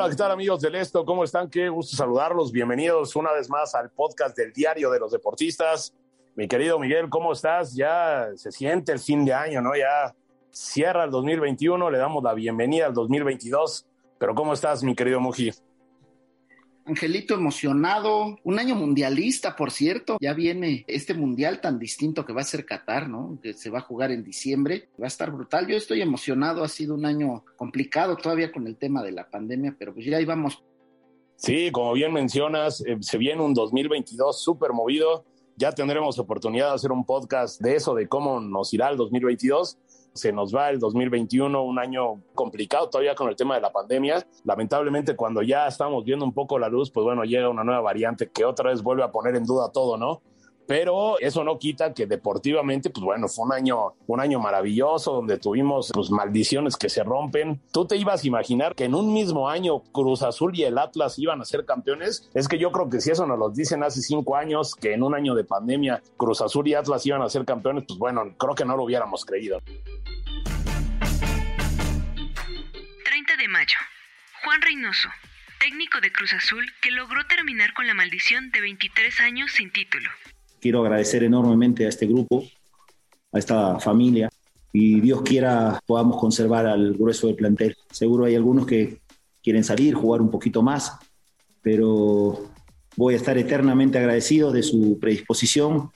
Hola, ¿qué tal amigos del Esto? ¿Cómo están? Qué gusto saludarlos. Bienvenidos una vez más al podcast del Diario de los Deportistas. Mi querido Miguel, ¿cómo estás? Ya se siente el fin de año, ¿no? Ya cierra el 2021, le damos la bienvenida al 2022. Pero ¿cómo estás, mi querido Muji? Angelito emocionado, un año mundialista, por cierto. Ya viene este mundial tan distinto que va a ser Qatar, ¿no? Que se va a jugar en diciembre. Va a estar brutal. Yo estoy emocionado. Ha sido un año complicado todavía con el tema de la pandemia, pero pues ya ahí vamos. Sí, como bien mencionas, eh, se viene un 2022 súper movido. Ya tendremos oportunidad de hacer un podcast de eso, de cómo nos irá el 2022 se nos va el 2021, un año complicado todavía con el tema de la pandemia. Lamentablemente, cuando ya estamos viendo un poco la luz, pues bueno, llega una nueva variante que otra vez vuelve a poner en duda todo, ¿no? pero eso no quita que deportivamente, pues bueno, fue un año, un año maravilloso donde tuvimos pues, maldiciones que se rompen. ¿Tú te ibas a imaginar que en un mismo año Cruz Azul y el Atlas iban a ser campeones? Es que yo creo que si eso nos lo dicen hace cinco años, que en un año de pandemia Cruz Azul y Atlas iban a ser campeones, pues bueno, creo que no lo hubiéramos creído. Juan Reynoso, técnico de Cruz Azul que logró terminar con la maldición de 23 años sin título. Quiero agradecer enormemente a este grupo, a esta familia, y Dios quiera podamos conservar al grueso del plantel. Seguro hay algunos que quieren salir, jugar un poquito más, pero voy a estar eternamente agradecido de su predisposición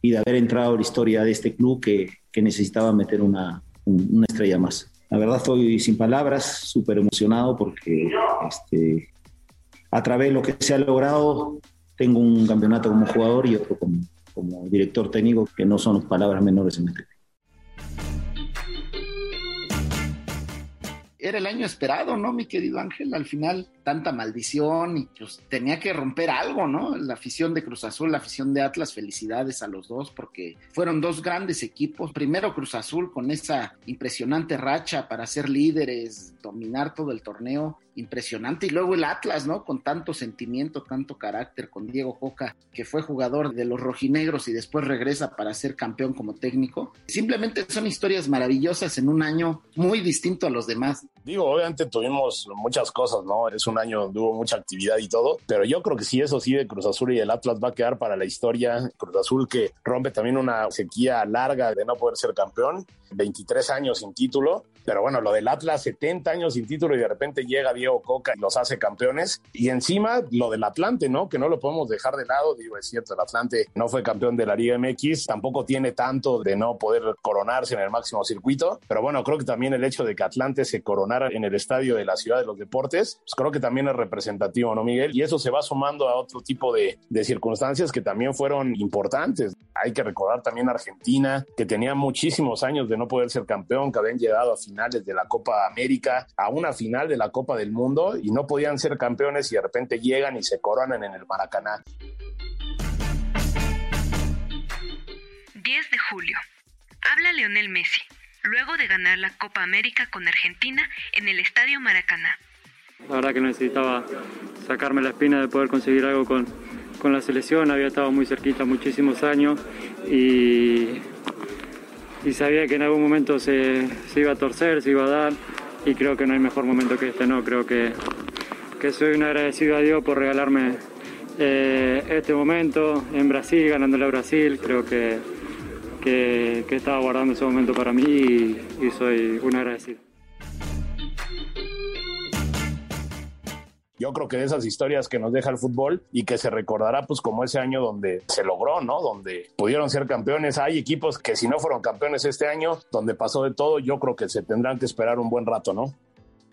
y de haber entrado a la historia de este club que, que necesitaba meter una, una estrella más. La verdad estoy sin palabras, súper emocionado porque este, a través de lo que se ha logrado tengo un campeonato como jugador y otro como, director técnico, que no son palabras menores en este el año esperado, ¿no, mi querido Ángel? Al final, tanta maldición y pues tenía que romper algo, ¿no? La afición de Cruz Azul, la afición de Atlas, felicidades a los dos porque fueron dos grandes equipos. Primero Cruz Azul con esa impresionante racha para ser líderes, dominar todo el torneo, impresionante. Y luego el Atlas, ¿no? Con tanto sentimiento, tanto carácter, con Diego Coca, que fue jugador de los rojinegros y después regresa para ser campeón como técnico. Simplemente son historias maravillosas en un año muy distinto a los demás. Digo, obviamente tuvimos muchas cosas, ¿no? Es un año donde hubo mucha actividad y todo, pero yo creo que sí, eso sí, de Cruz Azul y el Atlas va a quedar para la historia. Cruz Azul que rompe también una sequía larga de no poder ser campeón, 23 años sin título, pero bueno, lo del Atlas, 70 años sin título y de repente llega Diego Coca y los hace campeones. Y encima lo del Atlante, ¿no? Que no lo podemos dejar de lado. Digo, es cierto, el Atlante no fue campeón de la Liga MX, tampoco tiene tanto de no poder coronarse en el máximo circuito. Pero bueno, creo que también el hecho de que Atlante se coronara en el estadio de la Ciudad de los Deportes, pues creo que también es representativo, ¿no, Miguel? Y eso se va sumando a otro tipo de, de circunstancias que también fueron importantes. Hay que recordar también a Argentina, que tenía muchísimos años de no poder ser campeón, que habían llegado a finales de la Copa América, a una final de la Copa del Mundo y no podían ser campeones y de repente llegan y se coronan en el Maracaná. 10 de julio. Habla Leonel Messi, luego de ganar la Copa América con Argentina en el Estadio Maracaná. La verdad que necesitaba sacarme la espina de poder conseguir algo con, con la selección, había estado muy cerquita muchísimos años y, sabía que en algún momento se, se, iba a torcer, se iba a dar y creo que no hay mejor momento que este, no, creo que, que soy un agradecido a Dios por regalarme eh, este momento en Brasil, ganándole a Brasil, creo que, que, estaba guardando ese momento para mí y soy un agradecido. Yo creo que de esas historias que nos deja el fútbol y que se recordará pues como ese año donde se logró, ¿no? Donde pudieron ser campeones. Hay equipos que si no fueron campeones este año, donde pasó de todo, yo creo que se tendrán que esperar un buen rato, ¿no?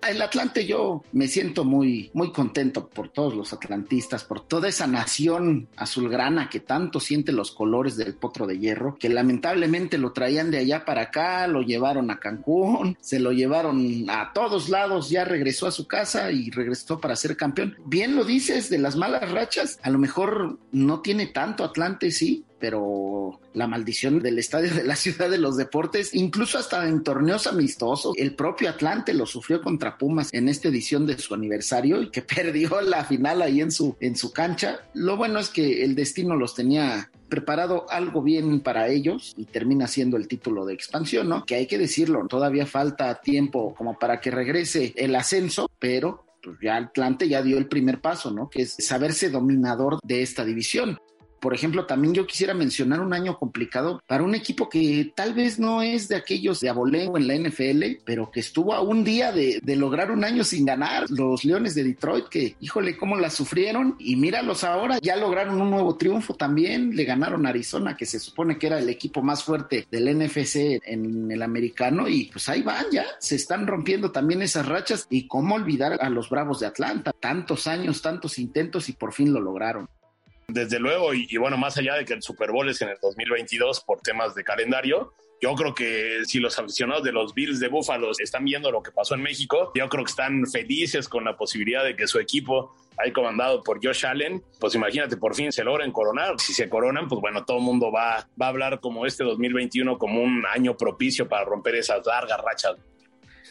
El Atlante yo me siento muy, muy contento por todos los atlantistas, por toda esa nación azulgrana que tanto siente los colores del potro de hierro, que lamentablemente lo traían de allá para acá, lo llevaron a Cancún, se lo llevaron a todos lados, ya regresó a su casa y regresó para ser campeón. Bien lo dices de las malas rachas, a lo mejor no tiene tanto Atlante, sí, pero la maldición del estadio de la ciudad de los deportes, incluso hasta en torneos amistosos, el propio Atlante lo sufrió contra Pumas en esta edición de su aniversario y que perdió la final ahí en su, en su cancha. Lo bueno es que el destino los tenía preparado algo bien para ellos y termina siendo el título de expansión, ¿no? Que hay que decirlo, todavía falta tiempo como para que regrese el ascenso, pero pues ya Atlante ya dio el primer paso, ¿no? Que es saberse dominador de esta división. Por ejemplo, también yo quisiera mencionar un año complicado para un equipo que tal vez no es de aquellos de aboleo en la NFL, pero que estuvo a un día de, lograr un año sin ganar. Los Leones de Detroit, que híjole, cómo la sufrieron. Y míralos ahora, ya lograron un nuevo triunfo también. Le ganaron a Arizona, que se supone que era el equipo más fuerte del NFC en el americano. Y pues ahí van ya, se están rompiendo también esas rachas. Y cómo olvidar a los Bravos de Atlanta. Tantos años, tantos intentos y por fin lo lograron. Desde luego, y, bueno, más allá de que el Super Bowl es en el 2022 por temas de calendario, yo creo que si los aficionados de los Bills de Buffalo están viendo lo que pasó en México, yo creo que están felices con la posibilidad de que su equipo, ahí comandado por Josh Allen, pues imagínate, por fin se logren coronar. Si se coronan, pues bueno, todo el mundo va, va a hablar como este 2021 como un año propicio para romper esas largas rachas.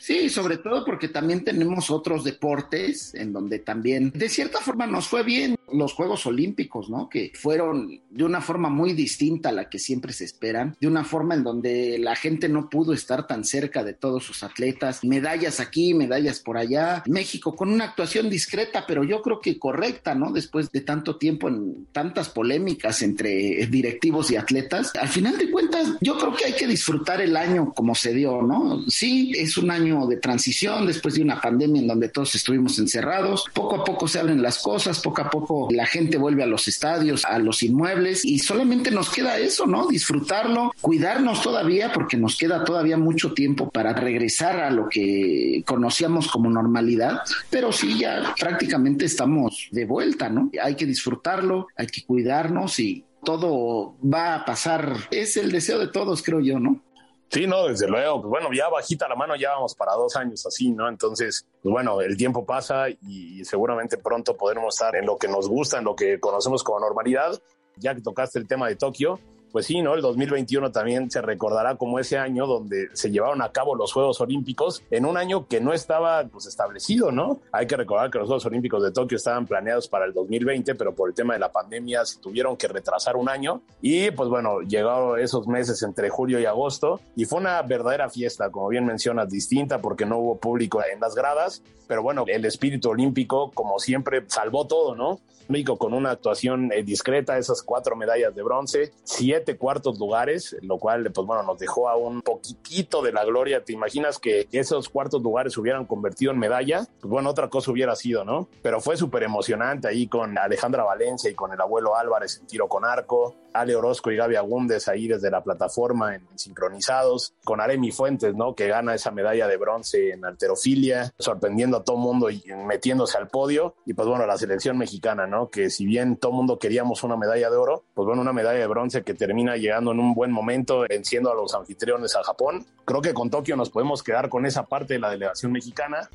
Sí, sobre todo porque también tenemos otros deportes en donde también de cierta forma nos fue bien los Juegos Olímpicos, ¿no? Que fueron de una forma muy distinta a la que siempre se esperan, de una forma en donde la gente no pudo estar tan cerca de todos sus atletas, medallas aquí, medallas por allá. México con una actuación discreta, pero yo creo que correcta, ¿no? Después de tanto tiempo en tantas polémicas entre directivos y atletas, al final de cuentas yo creo que hay que disfrutar el año como se dio, ¿no? Sí, es un año de transición después de una pandemia en donde todos estuvimos encerrados. Poco a poco se abren las cosas, poco a poco la gente vuelve a los estadios, a los inmuebles y solamente nos queda eso, ¿no? Disfrutarlo, cuidarnos todavía porque nos queda todavía mucho tiempo para regresar a lo que conocíamos como normalidad, pero sí ya prácticamente estamos de vuelta, ¿no? Hay que disfrutarlo, hay que cuidarnos y todo va a pasar. Es el deseo de todos, creo yo, ¿no? Sí, no, desde luego. Pues bueno, ya bajita la mano, ya vamos para dos años así, ¿no? Entonces, pues bueno, el tiempo pasa y seguramente pronto podremos estar en lo que nos gusta, en lo que conocemos como normalidad. Ya que tocaste el tema de Tokio, pues sí, ¿no? El 2021 también se recordará como ese año donde se llevaron a cabo los Juegos Olímpicos en un año que no estaba pues establecido, ¿no? Hay que recordar que los Juegos Olímpicos de Tokio estaban planeados para el 2020, pero por el tema de la pandemia se tuvieron que retrasar un año y pues bueno, llegaron esos meses entre julio y agosto y fue una verdadera fiesta, como bien mencionas, distinta porque no hubo público en las gradas, pero bueno, el espíritu olímpico como siempre salvó todo, ¿no? México con una actuación eh, discreta, esas cuatro medallas de bronce, siete cuartos lugares, lo cual, pues bueno, nos dejó a un poquitito de la gloria. ¿Te imaginas que esos cuartos lugares hubieran convertido en medalla? Pues bueno, otra cosa hubiera sido, ¿no? Pero fue súper emocionante ahí con Alejandra Valencia y con el abuelo Álvarez en tiro con arco, Ale Orozco y Gaby Agúndez ahí desde la plataforma en sincronizados, con Aremi Fuentes, ¿no? Que gana esa medalla de bronce en alterofilia, sorprendiendo a todo mundo y metiéndose al podio. Y pues bueno, la selección mexicana, ¿no? Que si bien todo mundo queríamos una medalla de oro, pues bueno, una medalla de bronce que termina llegando en un buen momento, venciendo a los anfitriones a Japón. Creo que con Tokio nos podemos quedar con esa parte de la delegación mexicana.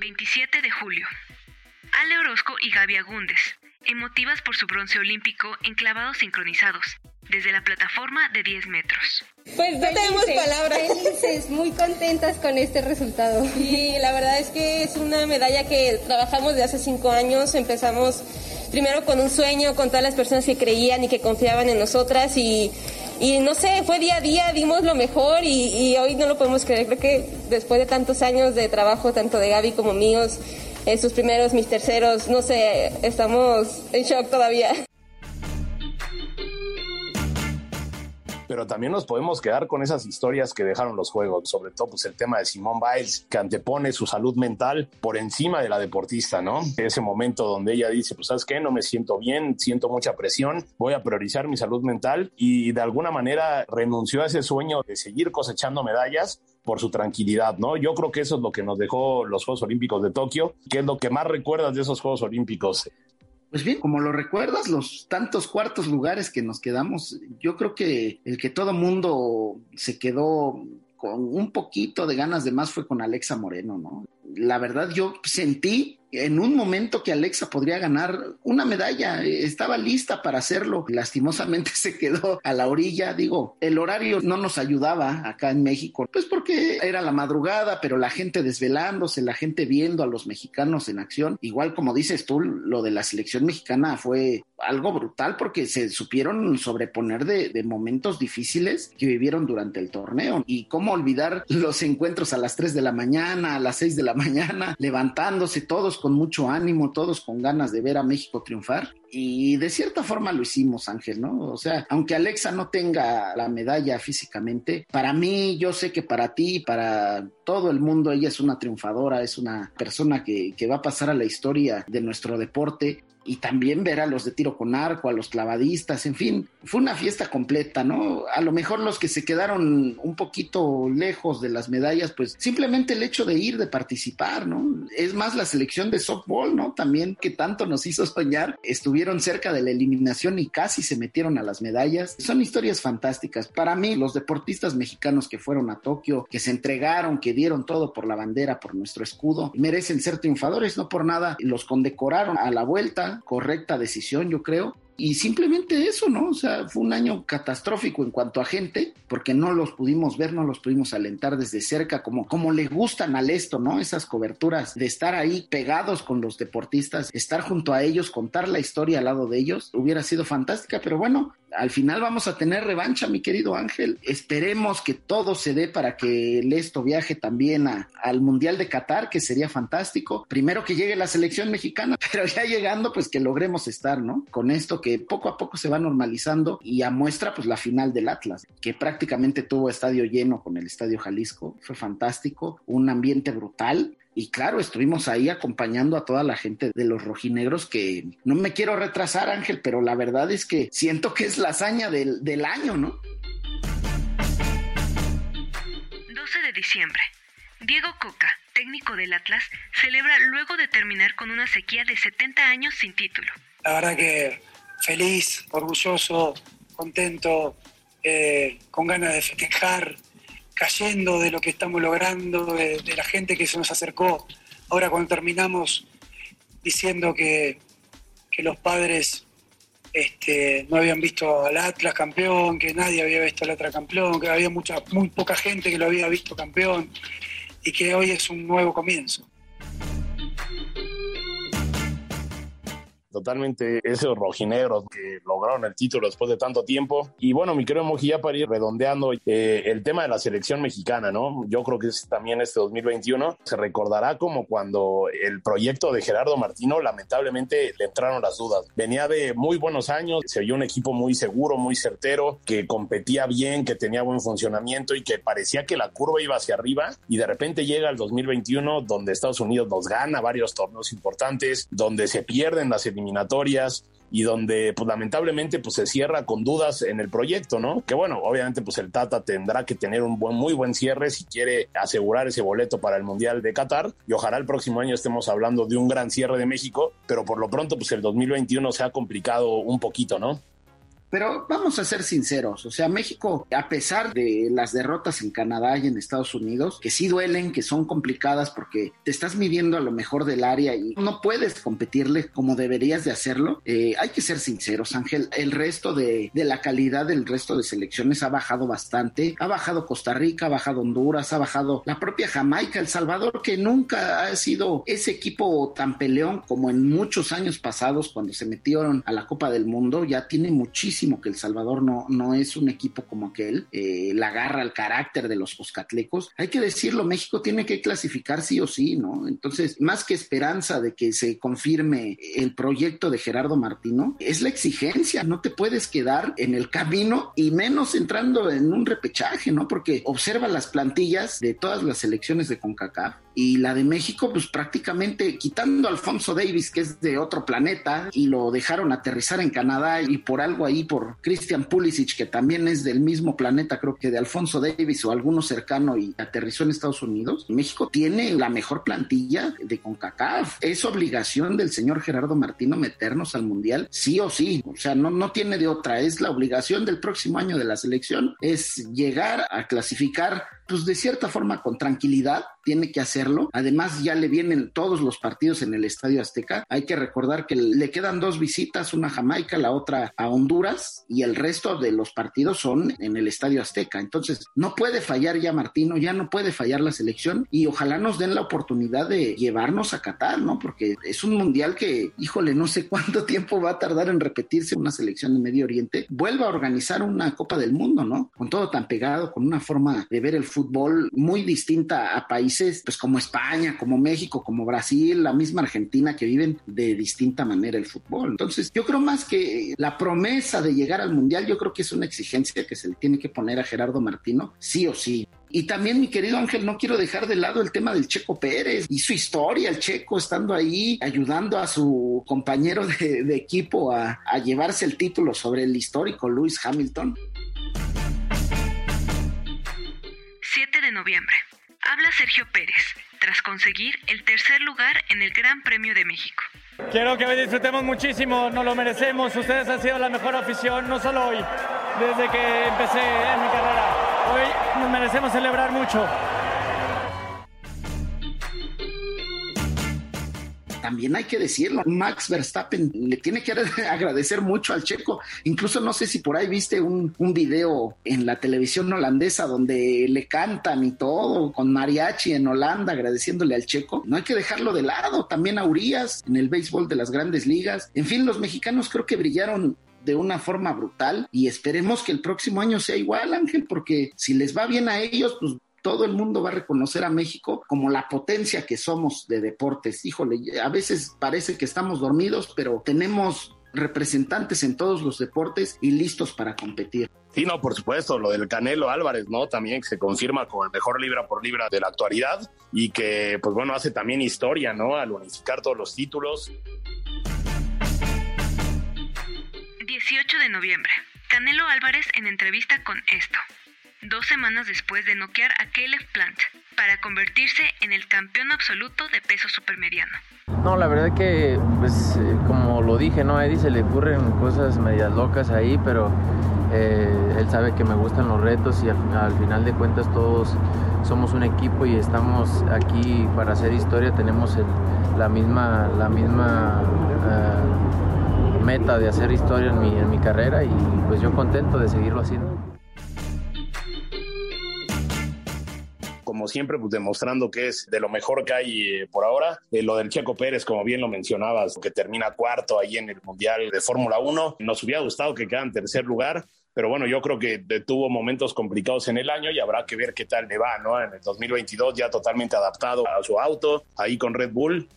27 de julio. Ale Orozco y Gaby Agúndez, emotivas por su bronce olímpico en clavados sincronizados, desde la plataforma de 10 metros. Pues no tenemos palabras. Felices, muy contentas con este resultado. Y la verdad es que es una medalla que trabajamos de hace cinco años. Empezamos primero con un sueño, con todas las personas que creían y que confiaban en nosotras y, y no sé, fue día a día, dimos lo mejor y, y, hoy no lo podemos creer. Creo que después de tantos años de trabajo, tanto de Gaby como míos, en sus primeros, mis terceros, no sé, estamos en shock todavía. Pero también nos podemos quedar con esas historias que dejaron los juegos, sobre todo pues el tema de Simón Biles, que antepone su salud mental por encima de la deportista, ¿no? Ese momento donde ella dice, pues sabes qué, no me siento bien, siento mucha presión, voy a priorizar mi salud mental y de alguna manera renunció a ese sueño de seguir cosechando medallas por su tranquilidad, ¿no? Yo creo que eso es lo que nos dejó los Juegos Olímpicos de Tokio, que es lo que más recuerdas de esos Juegos Olímpicos. Pues bien, como lo recuerdas, los tantos cuartos lugares que nos quedamos, yo creo que el que todo mundo se quedó con un poquito de ganas de más fue con Alexa Moreno, ¿no? La verdad yo sentí en un momento que Alexa podría ganar una medalla, estaba lista para hacerlo, lastimosamente se quedó a la orilla, digo, el horario no nos ayudaba acá en México, pues porque era la madrugada, pero la gente desvelándose, la gente viendo a los mexicanos en acción, igual como dices tú, lo de la selección mexicana fue algo brutal porque se supieron sobreponer de, momentos difíciles que vivieron durante el torneo. Y cómo olvidar los encuentros a las 3 de la mañana, a las 6 de la mañana, levantándose todos con mucho ánimo, todos con ganas de ver a México triunfar. Y de cierta forma lo hicimos, Ángel, ¿no? O sea, aunque Alexa no tenga la medalla físicamente, para mí, yo sé que para ti, para todo el mundo, ella es una triunfadora, es una persona que, que va a pasar a la historia de nuestro deporte y también ver a los de tiro con arco, a los clavadistas, en fin, fue una fiesta completa, ¿no? A lo mejor los que se quedaron un poquito lejos de las medallas, pues simplemente el hecho de ir, de participar, ¿no? Es más la selección de softball, ¿no? También que tanto nos hizo soñar, estuvieron cerca de la eliminación y casi se metieron a las medallas. Son historias fantásticas. Para mí, los deportistas mexicanos que fueron a Tokio, que se entregaron, que dieron todo por la bandera, por nuestro escudo, merecen ser triunfadores, no por nada los condecoraron a la vuelta, correcta decisión, yo creo. Y simplemente eso, ¿no? O sea, fue un año catastrófico en cuanto a gente, porque no los pudimos ver, no los pudimos alentar desde cerca, como, como le gustan al esto, ¿no? Esas coberturas de estar ahí pegados con los deportistas, estar junto a ellos, contar la historia al lado de ellos, hubiera sido fantástica, pero bueno, al final vamos a tener revancha, mi querido Ángel. Esperemos que todo se dé para que el esto viaje también a, al Mundial de Qatar, que sería fantástico. Primero que llegue la selección mexicana, pero ya llegando, pues que logremos estar, ¿no? Con esto que poco a poco se va normalizando y a muestra, pues la final del Atlas, que prácticamente tuvo estadio lleno con el Estadio Jalisco. Fue fantástico, un ambiente brutal y claro, estuvimos ahí acompañando a toda la gente de los rojinegros que no me quiero retrasar, Ángel, pero la verdad es que siento que es la hazaña del, del año, ¿no? 12 de diciembre. Diego Coca, técnico del Atlas, celebra luego de terminar con una sequía de 70 años sin título. La verdad que feliz, orgulloso, contento, eh, con ganas de festejar, cayendo de lo que estamos logrando, de, la gente que se nos acercó. Ahora cuando terminamos diciendo que, que los padres este, no habían visto al Atlas campeón, que nadie había visto al Atlas campeón, que había mucha, muy poca gente que lo había visto campeón y que hoy es un nuevo comienzo. Totalmente esos rojinegros que lograron el título después de tanto tiempo. Y bueno, mi querido Moji, ya para ir redondeando eh, el tema de la selección mexicana, ¿no? Yo creo que es también este 2021 se recordará como cuando el proyecto de Gerardo Martino lamentablemente le entraron las dudas. Venía de muy buenos años, se vio un equipo muy seguro, muy certero, que competía bien, que tenía buen funcionamiento y que parecía que la curva iba hacia arriba y de repente llega el 2021 donde Estados Unidos nos gana varios torneos importantes, donde se pierden las eliminaciones eliminatorias y donde pues lamentablemente pues se cierra con dudas en el proyecto, ¿no? Que bueno, obviamente pues el Tata tendrá que tener un buen, muy buen cierre si quiere asegurar ese boleto para el Mundial de Qatar y ojalá el próximo año estemos hablando de un gran cierre de México, pero por lo pronto pues el 2021 se ha complicado un poquito, ¿no? Pero vamos a ser sinceros, o sea, México, a pesar de las derrotas en Canadá y en Estados Unidos, que sí duelen, que son complicadas porque te estás midiendo a lo mejor del área y no puedes competirle como deberías de hacerlo, eh, hay que ser sinceros, Ángel, el resto de, de, la calidad del resto de selecciones ha bajado bastante, ha bajado Costa Rica, ha bajado Honduras, ha bajado la propia Jamaica, El Salvador, que nunca ha sido ese equipo tan peleón como en muchos años pasados cuando se metieron a la Copa del Mundo, ya tiene muchísimo que El Salvador no, no es un equipo como aquel, eh, la agarra al carácter de los poscatlecos. Hay que decirlo, México tiene que clasificar sí o sí, ¿no? Entonces, más que esperanza de que se confirme el proyecto de Gerardo Martino, es la exigencia, no te puedes quedar en el camino y menos entrando en un repechaje, ¿no? Porque observa las plantillas de todas las selecciones de CONCACAF y la de México, pues prácticamente quitando Alfonso Davis, que es de otro planeta, y lo dejaron aterrizar en Canadá y por algo ahí por Christian Pulisic, que también es del mismo planeta, creo que de Alfonso Davis o alguno cercano y aterrizó en Estados Unidos. México tiene la mejor plantilla de CONCACAF. Es obligación del señor Gerardo Martino meternos al Mundial, sí o sí. O sea, no, no tiene de otra. Es la obligación del próximo año de la selección, es llegar a clasificar pues de cierta forma con tranquilidad tiene que hacerlo. Además ya le vienen todos los partidos en el Estadio Azteca. Hay que recordar que le quedan dos visitas, una a Jamaica, la otra a Honduras y el resto de los partidos son en el Estadio Azteca. Entonces no puede fallar ya Martino, ya no puede fallar la selección y ojalá nos den la oportunidad de llevarnos a Qatar, ¿no? Porque es un mundial que, híjole, no sé cuánto tiempo va a tardar en repetirse una selección de Medio Oriente. Vuelva a organizar una Copa del Mundo, ¿no? Con todo tan pegado, con una forma de ver el fútbol muy distinta a países pues como España, como México, como Brasil, la misma Argentina que viven de distinta manera el fútbol. Entonces, yo creo más que la promesa de llegar al Mundial, yo creo que es una exigencia que se le tiene que poner a Gerardo Martino, sí o sí. Y también, mi querido Ángel, no quiero dejar de lado el tema del Checo Pérez y su historia, el Checo estando ahí ayudando a su compañero de, equipo a, a llevarse el título sobre el histórico Lewis Hamilton. Noviembre. Habla Sergio Pérez, tras conseguir el tercer lugar en el Gran Premio de México. Quiero que disfrutemos muchísimo, nos lo merecemos. Ustedes han sido la mejor afición, no solo hoy, desde que empecé en mi carrera. Hoy nos merecemos celebrar mucho. También hay que decirlo, Max Verstappen le tiene que agradecer mucho al checo. Incluso no sé si por ahí viste un, un video en la televisión holandesa donde le cantan y todo con mariachi en Holanda agradeciéndole al checo. No hay que dejarlo de lado. También a Urias en el béisbol de las grandes ligas. En fin, los mexicanos creo que brillaron de una forma brutal y esperemos que el próximo año sea igual, Ángel, porque si les va bien a ellos, pues todo el mundo va a reconocer a México como la potencia que somos de deportes. Híjole, a veces parece que estamos dormidos, pero tenemos representantes en todos los deportes y listos para competir. Sí, no, por supuesto, lo del Canelo Álvarez, ¿no? También que se confirma como el mejor libra por libra de la actualidad y que, pues bueno, hace también historia, ¿no? Al unificar todos los títulos. 18 de noviembre. Canelo Álvarez en entrevista con esto dos semanas después de noquear a Caleb Plant para convertirse en el campeón absoluto de peso supermediano. No, la verdad que, pues, eh, como lo dije, ¿no? A Eddie se le ocurren cosas medias locas ahí, pero eh, él sabe que me gustan los retos y al, final de cuentas todos somos un equipo y estamos aquí para hacer historia, tenemos la misma, la misma eh, meta de hacer historia en mi, en mi carrera y pues yo contento de seguirlo haciendo. Como siempre, pues demostrando que es de lo mejor que hay eh, por ahora. Eh, lo del Checo Pérez, como bien lo mencionabas, que termina cuarto ahí en el Mundial de Fórmula 1. Nos hubiera gustado que quede en tercer lugar, pero bueno, yo creo que tuvo momentos complicados en el año y habrá que ver qué tal le va, ¿no? En el 2022 ya totalmente adaptado a su auto, ahí con Red Bull.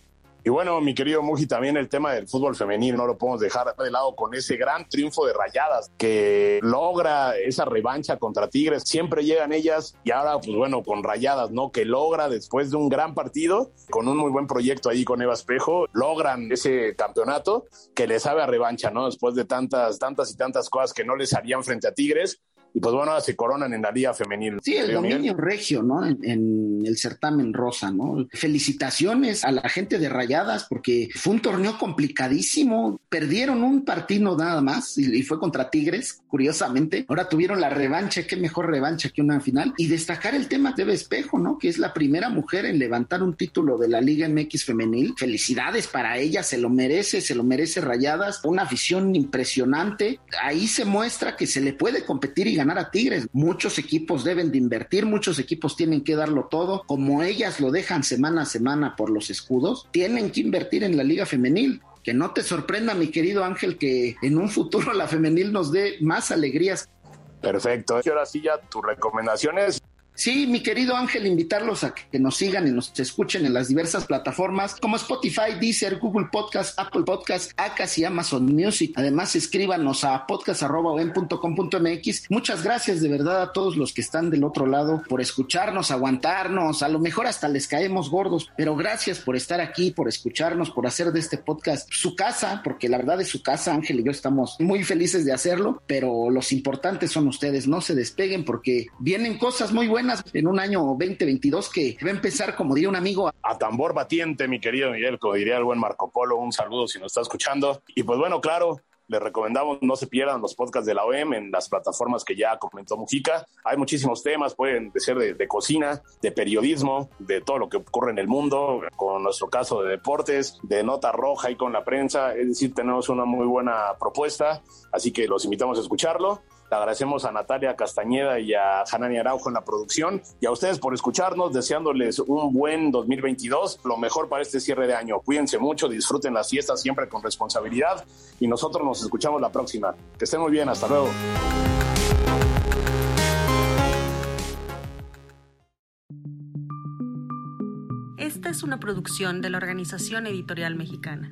Y bueno, mi querido Muji, también el tema del fútbol femenil no lo podemos dejar de lado con ese gran triunfo de Rayadas que logra esa revancha contra Tigres. Siempre llegan ellas y ahora, pues bueno, con Rayadas, ¿no? Que logra después de un gran partido, con un muy buen proyecto ahí con Eva Espejo, logran ese campeonato que les sabe a revancha, ¿no? Después de tantas, tantas y tantas cosas que no les harían frente a Tigres y pues bueno, se coronan en la Liga Femenil. Sí, el dominio regio, ¿no? En, el certamen rosa, ¿no? Felicitaciones a la gente de Rayadas porque fue un torneo complicadísimo. Perdieron un partido nada más y, fue contra Tigres, curiosamente. Ahora tuvieron la revancha, qué mejor revancha que una final. Y destacar el tema de Espejo, ¿no? Que es la primera mujer en levantar un título de la Liga MX Femenil. Felicidades para ella, se lo merece, se lo merece Rayadas. Una afición impresionante. Ahí se muestra que se le puede competir y ganar a Tigres. Muchos equipos deben de invertir, muchos equipos tienen que darlo todo, como ellas lo dejan semana a semana por los escudos, tienen que invertir en la liga femenil que no te sorprenda, mi querido Ángel, que en un futuro la femenil nos dé más alegrías. Perfecto. Ahora sí ya tus recomendaciones. Sí, mi querido Ángel, invitarlos a que nos sigan y nos escuchen en las diversas plataformas como Spotify, Deezer, Google Podcast, Apple Podcast, Acas y Amazon Music. Además, escríbanos a podcast.com.mx. Muchas gracias de verdad a todos los que están del otro lado por escucharnos, aguantarnos. A lo mejor hasta les caemos gordos, pero gracias por estar aquí, por escucharnos, por hacer de este podcast su casa, porque la verdad es su casa. Ángel y yo estamos muy felices de hacerlo, pero los importantes son ustedes. No se despeguen porque vienen cosas muy buenas en un año 2022 que va a empezar, como diría un amigo. A tambor batiente, mi querido Miguel, como diría el buen Marco Polo, un saludo si nos está escuchando. Y pues bueno, claro, les recomendamos no se pierdan los podcasts de la OEM en las plataformas que ya comentó Mujica. Hay muchísimos temas, pueden ser de, de, cocina, de periodismo, de todo lo que ocurre en el mundo, con nuestro caso de deportes, de nota roja y con la prensa. Es decir, tenemos una muy buena propuesta, así que los invitamos a escucharlo. Le agradecemos a Natalia Castañeda y a Hanani Araujo en la producción y a ustedes por escucharnos, deseándoles un buen 2022, lo mejor para este cierre de año. Cuídense mucho, disfruten las fiestas siempre con responsabilidad y nosotros nos escuchamos la próxima. Que estén muy bien, hasta luego. Esta es una producción de la Organización Editorial Mexicana.